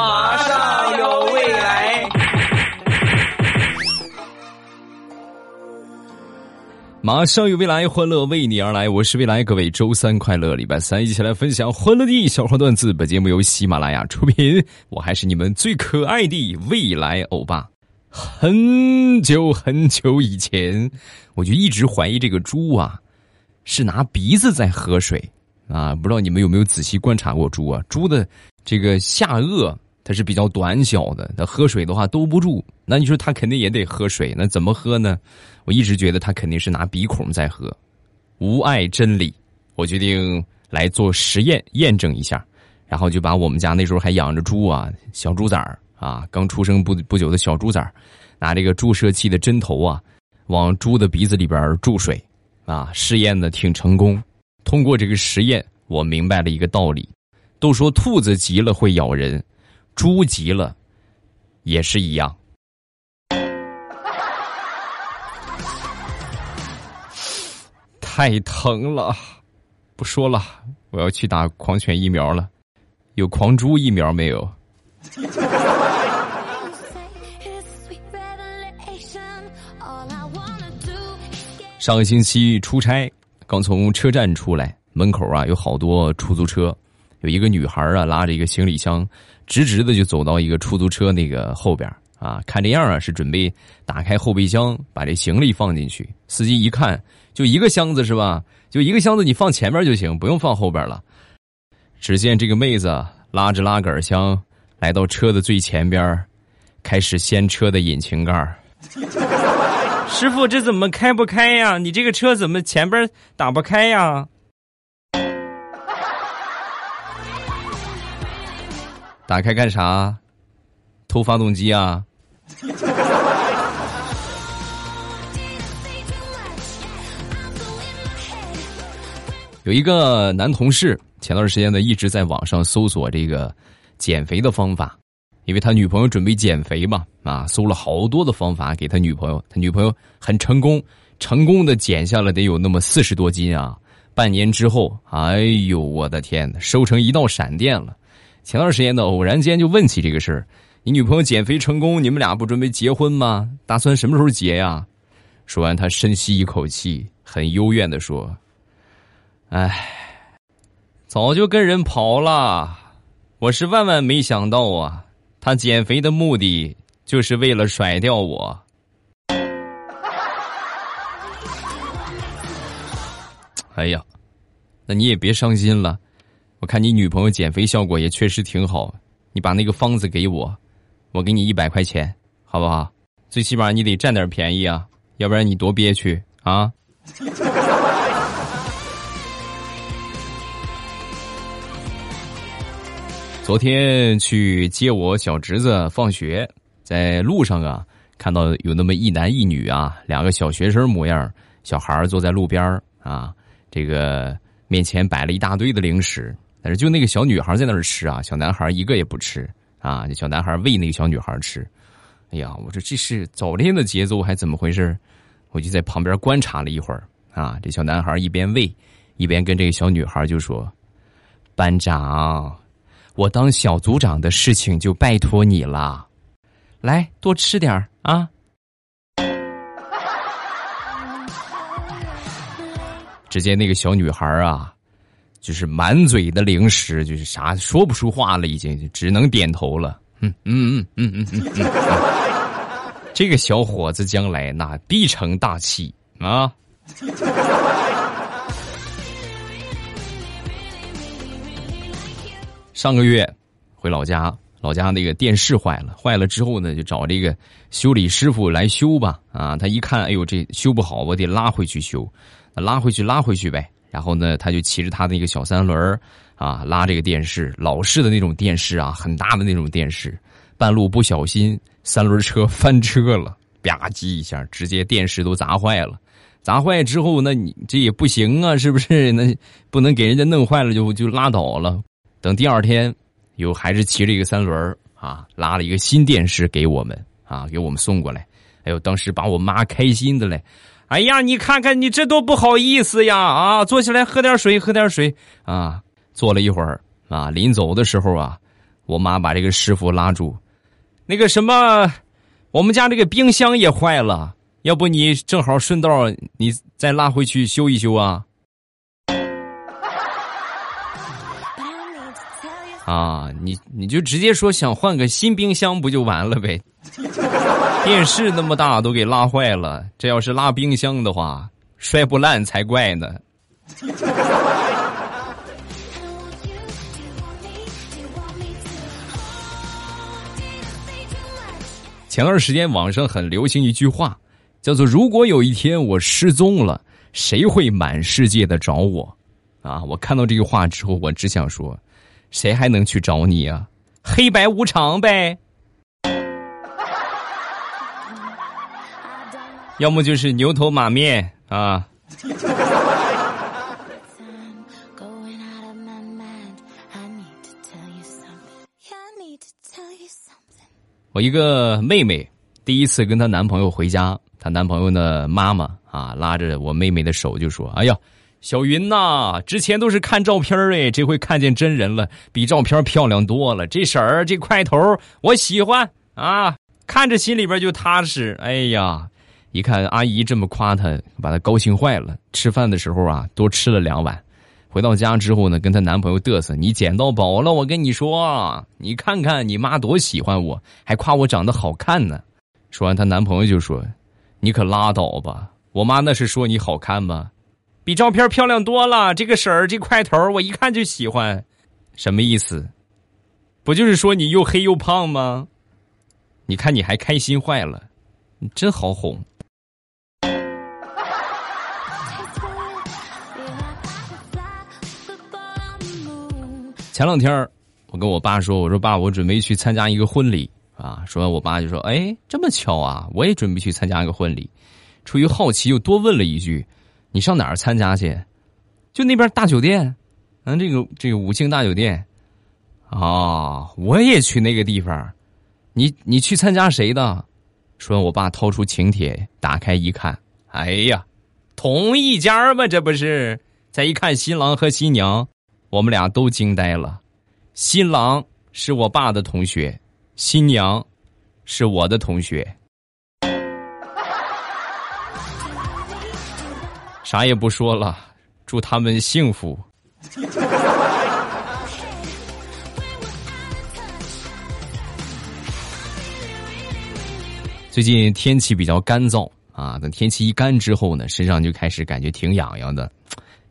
马上有未来。马上有未来，欢乐为你而来。我是未来，各位周三快乐，礼拜三一起来分享欢乐的小花段子。本节目由喜马拉雅出品，我还是你们最可爱的未来欧巴。很久很久以前，我就一直怀疑这个猪啊，是拿鼻子在喝水啊。不知道你们有没有仔细观察过猪啊？猪的这个下颚它是比较短小的，它喝水的话兜不住。那你说它肯定也得喝水，那怎么喝呢？我一直觉得它肯定是拿鼻孔在喝，无碍真理。我决定来做实验验证一下，然后就把我们家那时候还养着猪啊，小猪崽儿啊，刚出生不不久的小猪崽儿，拿这个注射器的针头啊，往猪的鼻子里边注水啊，试验的挺成功。通过这个实验，我明白了一个道理：都说兔子急了会咬人，猪急了也是一样。太疼了，不说了，我要去打狂犬疫苗了。有狂猪疫苗没有？上个星期出差，刚从车站出来，门口啊有好多出租车，有一个女孩啊拉着一个行李箱，直直的就走到一个出租车那个后边啊，看这样啊是准备打开后备箱把这行李放进去。司机一看。就一个箱子是吧？就一个箱子，你放前面就行，不用放后边了。只见这个妹子拉着拉杆箱来到车的最前边，开始掀车的引擎盖 师傅，这怎么开不开呀？你这个车怎么前边打不开呀？打开干啥？偷发动机啊？有一个男同事，前段时间呢一直在网上搜索这个减肥的方法，因为他女朋友准备减肥嘛，啊，搜了好多的方法给他女朋友，他女朋友很成功，成功的减下了得有那么四十多斤啊。半年之后，哎呦我的天呐，瘦成一道闪电了。前段时间呢偶然间就问起这个事儿，你女朋友减肥成功，你们俩不准备结婚吗？打算什么时候结呀？说完，他深吸一口气，很幽怨的说。唉，早就跟人跑了。我是万万没想到啊，他减肥的目的就是为了甩掉我。哎呀，那你也别伤心了。我看你女朋友减肥效果也确实挺好，你把那个方子给我，我给你一百块钱，好不好？最起码你得占点便宜啊，要不然你多憋屈啊。昨天去接我小侄子放学，在路上啊，看到有那么一男一女啊，两个小学生模样，小孩坐在路边啊，这个面前摆了一大堆的零食，但是就那个小女孩在那儿吃啊，小男孩一个也不吃啊，这小男孩喂那个小女孩吃，哎呀，我说这是早恋的节奏还怎么回事？我就在旁边观察了一会儿啊，这小男孩一边喂，一边跟这个小女孩就说：“班长。”我当小组长的事情就拜托你了，来多吃点儿啊！只见那个小女孩啊，就是满嘴的零食，就是啥说不出话了，已经只能点头了。嗯嗯嗯嗯嗯嗯，这个小伙子将来那必成大器啊！上个月回老家，老家那个电视坏了，坏了之后呢，就找这个修理师傅来修吧。啊，他一看，哎呦，这修不好，我得拉回去修，拉回去，拉回去呗。然后呢，他就骑着他的一个小三轮啊，拉这个电视，老式的那种电视啊，很大的那种电视。半路不小心，三轮车翻车了，吧唧一下，直接电视都砸坏了。砸坏之后，那你这也不行啊，是不是？那不能给人家弄坏了就就拉倒了。等第二天，又还是骑着一个三轮啊，拉了一个新电视给我们啊，给我们送过来。哎呦，当时把我妈开心的嘞！哎呀，你看看你这多不好意思呀！啊，坐下来喝点水，喝点水啊。坐了一会儿啊，临走的时候啊，我妈把这个师傅拉住，那个什么，我们家这个冰箱也坏了，要不你正好顺道你再拉回去修一修啊？啊，你你就直接说想换个新冰箱不就完了呗？电视那么大都给拉坏了，这要是拉冰箱的话，摔不烂才怪呢。前段时间网上很流行一句话，叫做“如果有一天我失踪了，谁会满世界的找我？”啊，我看到这句话之后，我只想说。谁还能去找你啊？黑白无常呗，要么就是牛头马面啊。我一个妹妹第一次跟她男朋友回家，她男朋友的妈妈啊拉着我妹妹的手就说：“哎呀。”小云呐，之前都是看照片哎，这回看见真人了，比照片漂亮多了。这婶儿这块头我喜欢啊，看着心里边就踏实。哎呀，一看阿姨这么夸她，把她高兴坏了。吃饭的时候啊，多吃了两碗。回到家之后呢，跟她男朋友嘚瑟：“你捡到宝了，我跟你说，你看看你妈多喜欢我，还夸我长得好看呢。”说完，她男朋友就说：“你可拉倒吧，我妈那是说你好看吗？”比照片漂亮多了，这个婶儿这块头我一看就喜欢，什么意思？不就是说你又黑又胖吗？你看你还开心坏了，你真好哄。前两天我跟我爸说，我说爸，我准备去参加一个婚礼啊。说完，我爸就说：“哎，这么巧啊，我也准备去参加一个婚礼。”出于好奇，又多问了一句。你上哪儿参加去？就那边大酒店，嗯，这个这个五星大酒店，啊，我也去那个地方。你你去参加谁的？说，我爸掏出请帖，打开一看，哎呀，同一家吗？这不是？再一看新郎和新娘，我们俩都惊呆了。新郎是我爸的同学，新娘是我的同学。啥也不说了，祝他们幸福。最近天气比较干燥啊，等天气一干之后呢，身上就开始感觉挺痒痒的。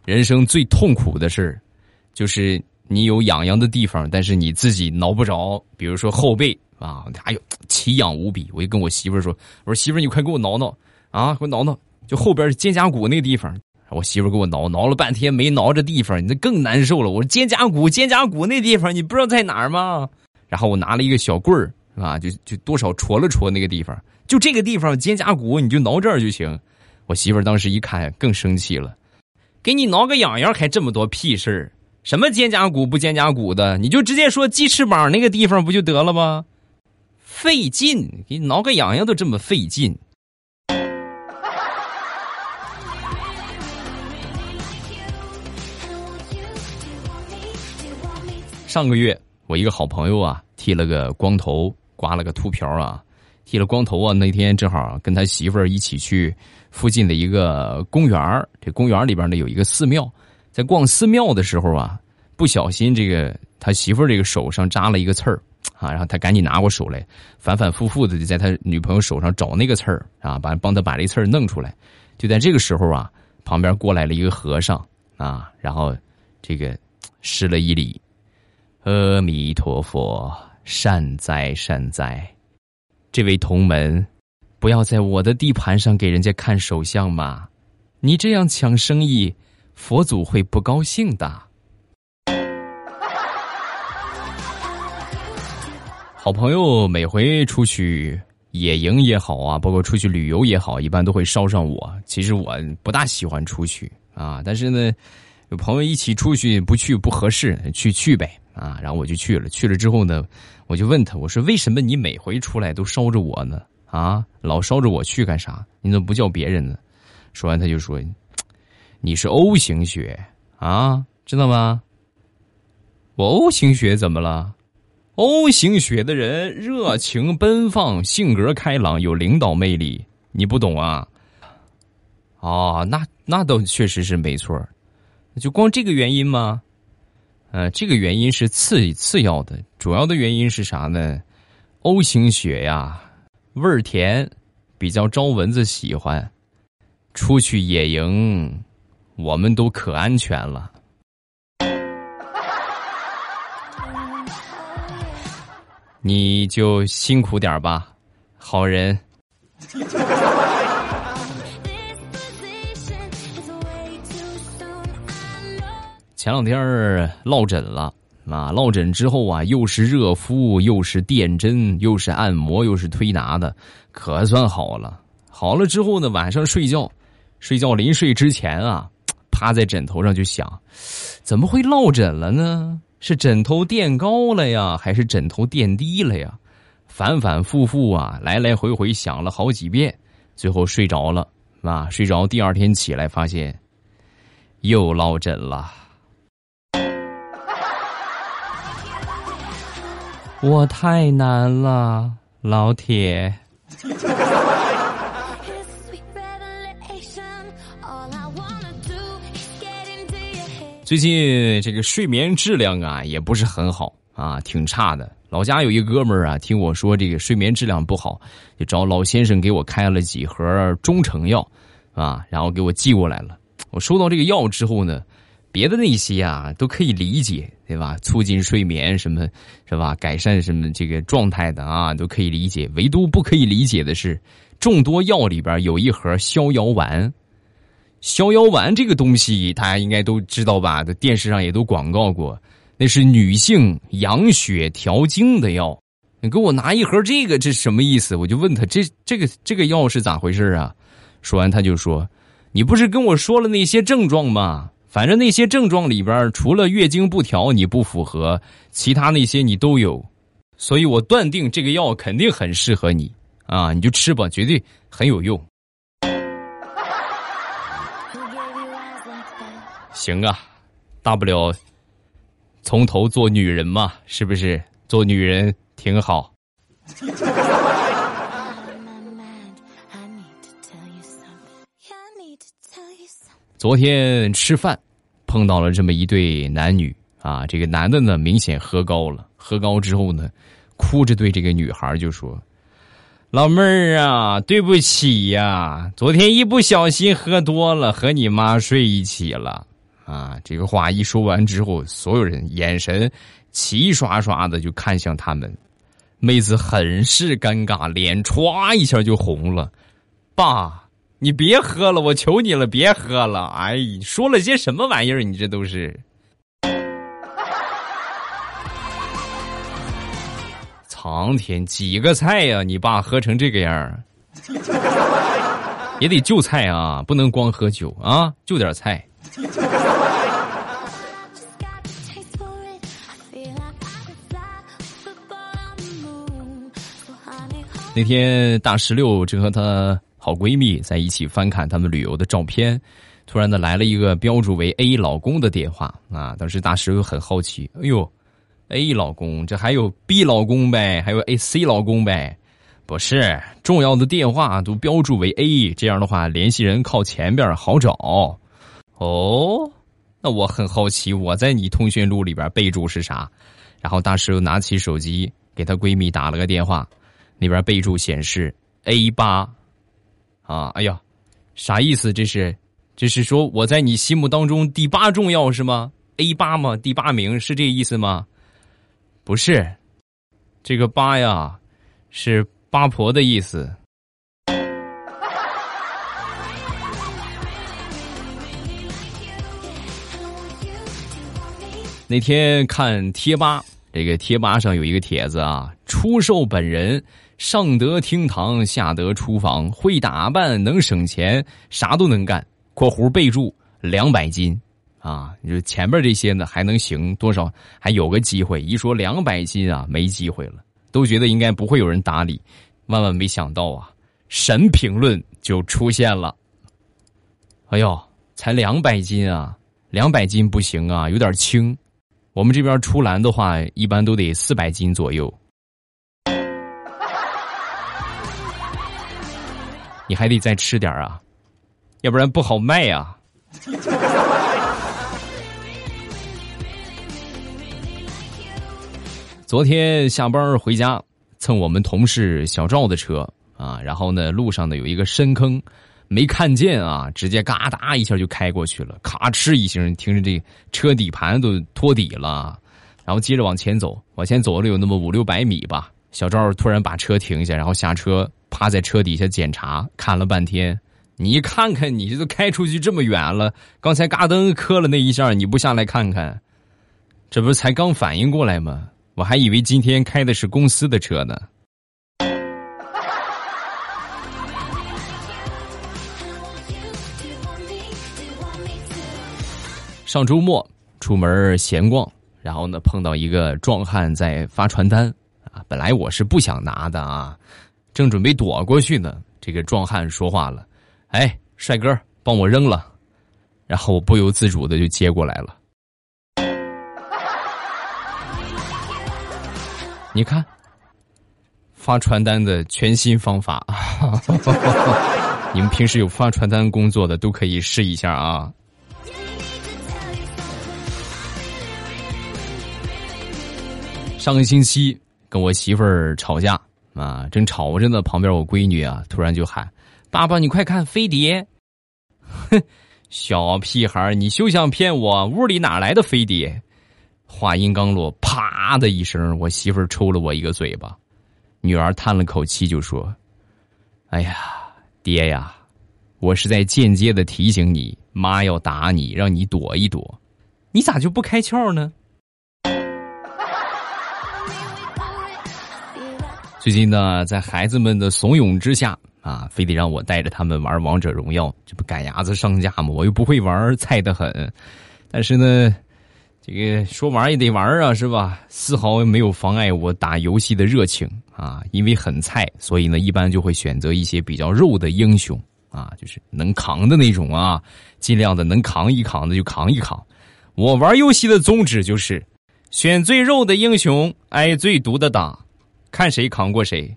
人生最痛苦的事就是你有痒痒的地方，但是你自己挠不着。比如说后背啊，哎呦，奇痒无比。我就跟我媳妇儿说：“我说媳妇儿，你快给我挠挠啊，给我挠挠。”就后边肩胛骨那个地方，我媳妇给我挠挠了半天没挠着地方，你那更难受了。我说肩胛骨，肩胛骨那地方你不知道在哪儿吗？然后我拿了一个小棍儿，啊，就就多少戳了戳那个地方，就这个地方肩胛骨，你就挠这儿就行。我媳妇当时一看更生气了，给你挠个痒痒还这么多屁事儿？什么肩胛骨不肩胛骨的？你就直接说鸡翅膀那个地方不就得了吗？费劲，给你挠个痒痒都这么费劲。上个月，我一个好朋友啊，剃了个光头，刮了个秃瓢啊，剃了光头啊。那天正好跟他媳妇儿一起去附近的一个公园这公园里边呢有一个寺庙，在逛寺庙的时候啊，不小心这个他媳妇儿这个手上扎了一个刺儿啊，然后他赶紧拿过手来，反反复复的就在他女朋友手上找那个刺儿啊，把帮他把这刺儿弄出来。就在这个时候啊，旁边过来了一个和尚啊，然后这个 施了一礼。阿弥陀佛，善哉善哉，这位同门，不要在我的地盘上给人家看手相嘛！你这样抢生意，佛祖会不高兴的。好朋友每回出去野营也好啊，包括出去旅游也好，一般都会捎上我。其实我不大喜欢出去啊，但是呢，有朋友一起出去，不去不合适，去去呗。啊，然后我就去了。去了之后呢，我就问他，我说：“为什么你每回出来都捎着我呢？啊，老捎着我去干啥？你怎么不叫别人呢？”说完，他就说：“你是 O 型血啊，知道吗？我 O 型血怎么了 O 型血的人热情奔放，性格开朗，有领导魅力。你不懂啊？哦，那那倒确实是没错就光这个原因吗？呃，这个原因是次次要的，主要的原因是啥呢？O 型血呀，味儿甜，比较招蚊子喜欢。出去野营，我们都可安全了。你就辛苦点吧，好人。前两天落枕了啊！落枕之后啊，又是热敷，又是电针，又是按摩，又是推拿的，可算好了。好了之后呢，晚上睡觉，睡觉临睡之前啊，趴在枕头上就想，怎么会落枕了呢？是枕头垫高了呀，还是枕头垫低了呀？反反复复啊，来来回回想了好几遍，最后睡着了啊！睡着，第二天起来发现又落枕了。我太难了，老铁。最近这个睡眠质量啊，也不是很好啊，挺差的。老家有一哥们儿啊，听我说这个睡眠质量不好，就找老先生给我开了几盒中成药啊，然后给我寄过来了。我收到这个药之后呢。别的那些啊都可以理解，对吧？促进睡眠什么，是吧？改善什么这个状态的啊，都可以理解。唯独不可以理解的是，众多药里边有一盒逍遥丸。逍遥丸这个东西，大家应该都知道吧？在电视上也都广告过，那是女性养血调经的药。你给我拿一盒这个，这什么意思？我就问他，这这个这个药是咋回事啊？说完他就说：“你不是跟我说了那些症状吗？”反正那些症状里边，除了月经不调你不符合，其他那些你都有，所以我断定这个药肯定很适合你啊！你就吃吧，绝对很有用。行啊，大不了从头做女人嘛，是不是？做女人挺好。昨天吃饭，碰到了这么一对男女啊。这个男的呢，明显喝高了。喝高之后呢，哭着对这个女孩就说：“老妹儿啊，对不起呀，昨天一不小心喝多了，和你妈睡一起了。”啊，这个话一说完之后，所有人眼神齐刷刷的就看向他们。妹子很是尴尬，脸歘一下就红了。爸。你别喝了，我求你了，别喝了！哎，说了些什么玩意儿？你这都是苍天几个菜呀？你爸喝成这个样儿，也得就菜啊，不能光喝酒啊，就点菜。那天大石榴正和他。好闺蜜在一起翻看他们旅游的照片，突然的来了一个标注为 A 老公的电话啊！当时大石又很好奇，哎呦，A 老公这还有 B 老公呗，还有 A C 老公呗？不是，重要的电话都标注为 A，这样的话联系人靠前边好找。哦，那我很好奇，我在你通讯录里边备注是啥？然后大石又拿起手机给她闺蜜打了个电话，那边备注显示 A 八。啊，哎呀，啥意思？这是，这是说我在你心目当中第八重要是吗？A 八吗？第八名是这意思吗？不是，这个八呀，是八婆的意思。那天看贴吧，这个贴吧上有一个帖子啊，出售本人。上得厅堂，下得厨房，会打扮，能省钱，啥都能干。（括弧备注两百斤，啊，你说前面这些呢还能行多少？还有个机会。一说两百斤啊，没机会了，都觉得应该不会有人搭理。万万没想到啊，神评论就出现了。哎呦，才两百斤啊，两百斤不行啊，有点轻。我们这边出栏的话，一般都得四百斤左右。你还得再吃点啊，要不然不好卖呀。昨天下班回家，蹭我们同事小赵的车啊，然后呢，路上呢有一个深坑，没看见啊，直接嘎哒一下就开过去了，咔哧一声，听着这车底盘都托底了，然后接着往前走，往前走了有那么五六百米吧，小赵突然把车停下，然后下车。趴在车底下检查，看了半天。你看看，你这都开出去这么远了，刚才嘎噔磕了那一下，你不下来看看？这不是才刚反应过来吗？我还以为今天开的是公司的车呢。上周末出门闲逛，然后呢碰到一个壮汉在发传单啊，本来我是不想拿的啊。正准备躲过去呢，这个壮汉说话了：“哎，帅哥，帮我扔了。”然后我不由自主的就接过来了。你看，发传单的全新方法，你们平时有发传单工作的都可以试一下啊。上个星期跟我媳妇儿吵架。啊，正吵着呢，旁边我闺女啊，突然就喊：“爸爸，你快看飞碟！”哼，小屁孩你休想骗我！屋里哪来的飞碟？话音刚落，啪的一声，我媳妇抽了我一个嘴巴。女儿叹了口气，就说：“哎呀，爹呀，我是在间接的提醒你，妈要打你，让你躲一躲。你咋就不开窍呢？”最近呢，在孩子们的怂恿之下啊，非得让我带着他们玩王者荣耀，这不赶鸭子上架吗？我又不会玩，菜的很。但是呢，这个说玩也得玩啊，是吧？丝毫没有妨碍我打游戏的热情啊。因为很菜，所以呢，一般就会选择一些比较肉的英雄啊，就是能扛的那种啊，尽量的能扛一扛的就扛一扛。我玩游戏的宗旨就是选最肉的英雄，挨最毒的打。看谁扛过谁。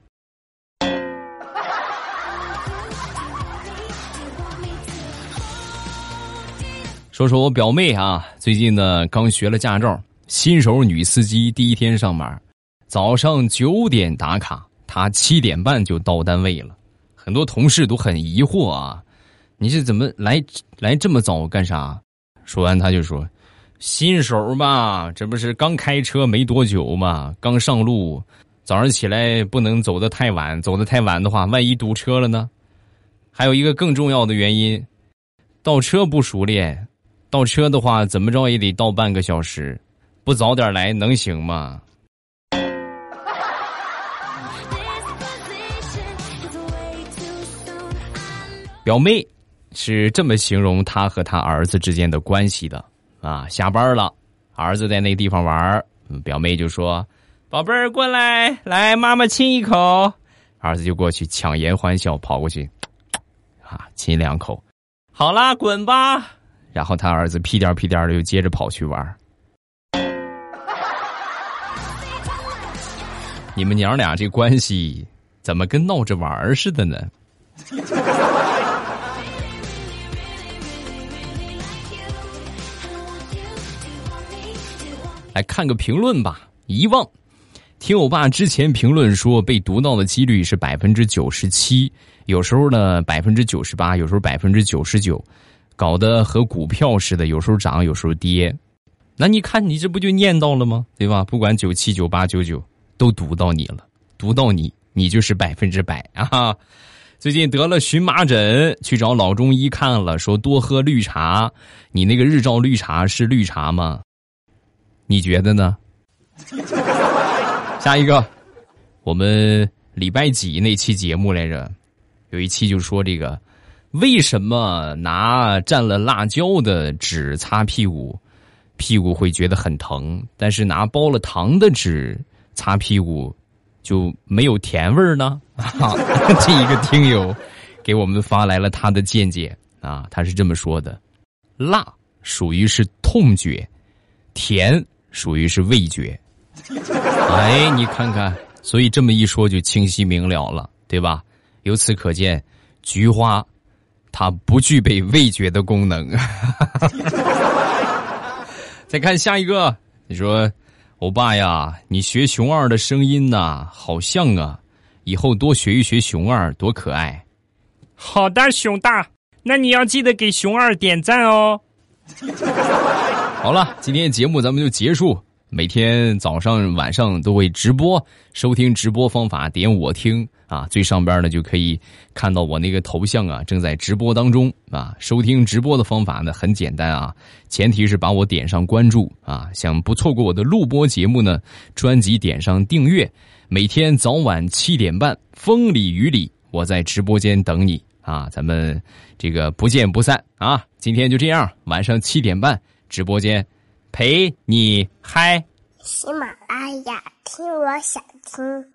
说说我表妹啊，最近呢刚学了驾照，新手女司机，第一天上班，早上九点打卡，她七点半就到单位了。很多同事都很疑惑啊，你是怎么来来这么早干啥？说完他就说：“新手嘛，这不是刚开车没多久嘛，刚上路。”早上起来不能走得太晚，走得太晚的话，万一堵车了呢？还有一个更重要的原因，倒车不熟练，倒车的话怎么着也得倒半个小时，不早点来能行吗？表妹是这么形容他和他儿子之间的关系的啊，下班了，儿子在那地方玩，表妹就说。宝贝儿，过来，来，妈妈亲一口。儿子就过去强颜欢笑，跑过去，啊，亲两口。好啦，滚吧。然后他儿子屁颠屁颠的又接着跑去玩。你们娘俩这关系怎么跟闹着玩似的呢？来看个评论吧，遗忘。听我爸之前评论说，被毒到的几率是百分之九十七，有时候呢百分之九十八，有时候百分之九十九，搞得和股票似的，有时候涨，有时候跌。那你看，你这不就念到了吗？对吧？不管九七、九八、九九，都毒到你了，毒到你，你就是百分之百啊！最近得了荨麻疹，去找老中医看了，说多喝绿茶。你那个日照绿茶是绿茶吗？你觉得呢？下一个，我们礼拜几那期节目来着？有一期就说这个，为什么拿蘸了辣椒的纸擦屁股，屁股会觉得很疼，但是拿包了糖的纸擦屁股就没有甜味儿呢？这一个听友给我们发来了他的见解啊，他是这么说的：辣属于是痛觉，甜。属于是味觉。哎，你看看，所以这么一说就清晰明了了，对吧？由此可见，菊花它不具备味觉的功能。再看下一个，你说，欧巴呀，你学熊二的声音呐，好像啊，以后多学一学熊二，多可爱。好的，熊大，那你要记得给熊二点赞哦。好了，今天节目咱们就结束。每天早上、晚上都会直播，收听直播方法点我听啊，最上边呢就可以看到我那个头像啊，正在直播当中啊。收听直播的方法呢很简单啊，前提是把我点上关注啊。想不错过我的录播节目呢，专辑点上订阅，每天早晚七点半，风里雨里，我在直播间等你啊。咱们这个不见不散啊！今天就这样，晚上七点半直播间。陪你嗨，喜马拉雅听，我想听。